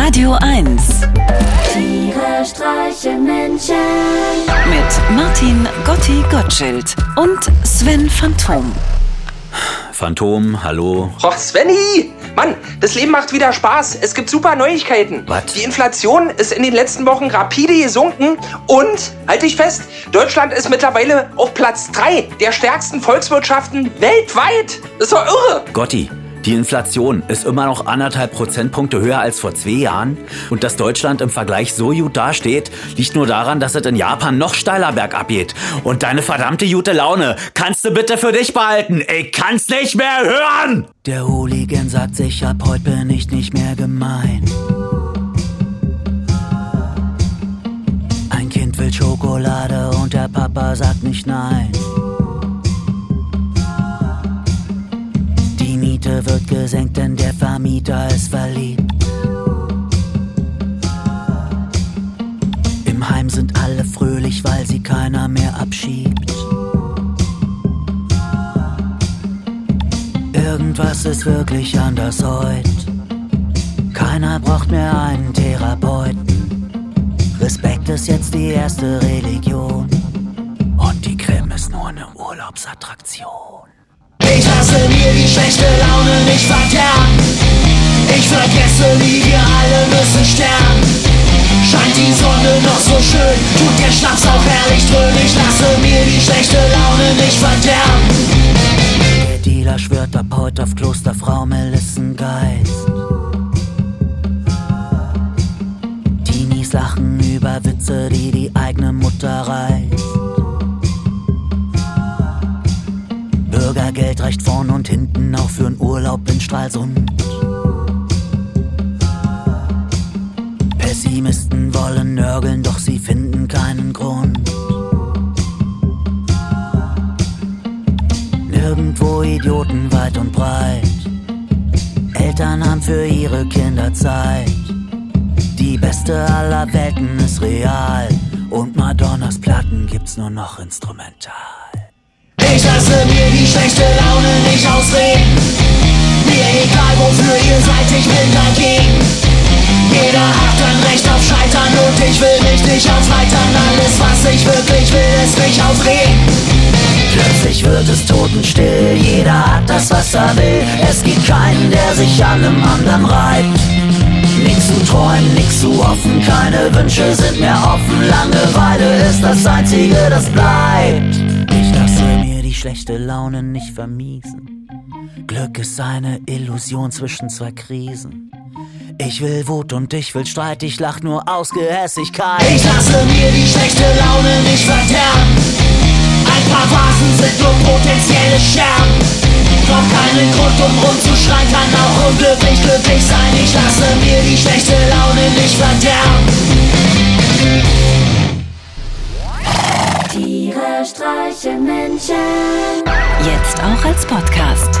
Radio 1 Tiere streichen Menschen. mit Martin Gotti Gottschild und Sven Phantom. Phantom, hallo. Och, Svenny! Mann, das Leben macht wieder Spaß. Es gibt super Neuigkeiten. Was? Die Inflation ist in den letzten Wochen rapide gesunken und, halt dich fest, Deutschland ist mittlerweile auf Platz 3 der stärksten Volkswirtschaften weltweit. Das ist doch irre. Gotti, die Inflation ist immer noch anderthalb Prozentpunkte höher als vor zwei Jahren. Und dass Deutschland im Vergleich so gut dasteht, liegt nur daran, dass es in Japan noch steiler bergab geht. Und deine verdammte gute Laune kannst du bitte für dich behalten. Ich kann's nicht mehr hören! Der Hooligan sagt sich, ab heute bin ich nicht mehr gemein. Ein Kind will Schokolade und der Papa sagt nicht nein. Gesenkt, denn der Vermieter ist verliebt. Im Heim sind alle fröhlich, weil sie keiner mehr abschiebt. Irgendwas ist wirklich anders heute. Keiner braucht mehr einen Therapeuten. Respekt ist jetzt die erste Religion. Und die Creme ist nur eine Urlaubsattraktion. Sonne noch so schön, tut der Schnaps auch herrlich dröhnen. Ich lasse mir die schlechte Laune nicht verderben. Der Dealer schwört ab heute auf Klosterfrau Melissengeist. Teenies lachen über Witze, die die eigene Mutter reißt. Bürgergeld reicht vorn und hinten auch für einen Urlaub in Stralsund. Finden keinen Grund. Nirgendwo Idioten weit und breit. Eltern haben für ihre Kinder Zeit. Die beste aller Welten ist real. Und Madonnas Platten gibt's nur noch instrumental. Ich lasse mir die schlechte Laune nicht ausreden. Mir egal wofür ihr seid, ich bin dagegen. Jeder hat ein Recht auf Scheitern und ich will mich nicht aufheitern. Alles, was ich wirklich will, ist mich aufregen. Plötzlich wird es totenstill, jeder hat das, was er will. Es gibt keinen, der sich an einem anderen reibt. Nix zu träumen, nix zu hoffen, keine Wünsche sind mehr offen. Langeweile ist das Einzige, das bleibt. Ich lasse mir die schlechte Laune nicht vermiesen. Glück ist eine Illusion zwischen zwei Krisen. Ich will Wut und ich will Streit, ich lach nur aus Gehässigkeit. Ich lasse mir die schlechte Laune nicht verderben. Ein paar Vasen sind nur potenzielle Scherben. Brauch keinen Grund, um rumzuschreien, kann auch unglücklich glücklich sein. Ich lasse mir die schlechte Laune nicht verderben. Tiere streichen Menschen. Jetzt auch als Podcast.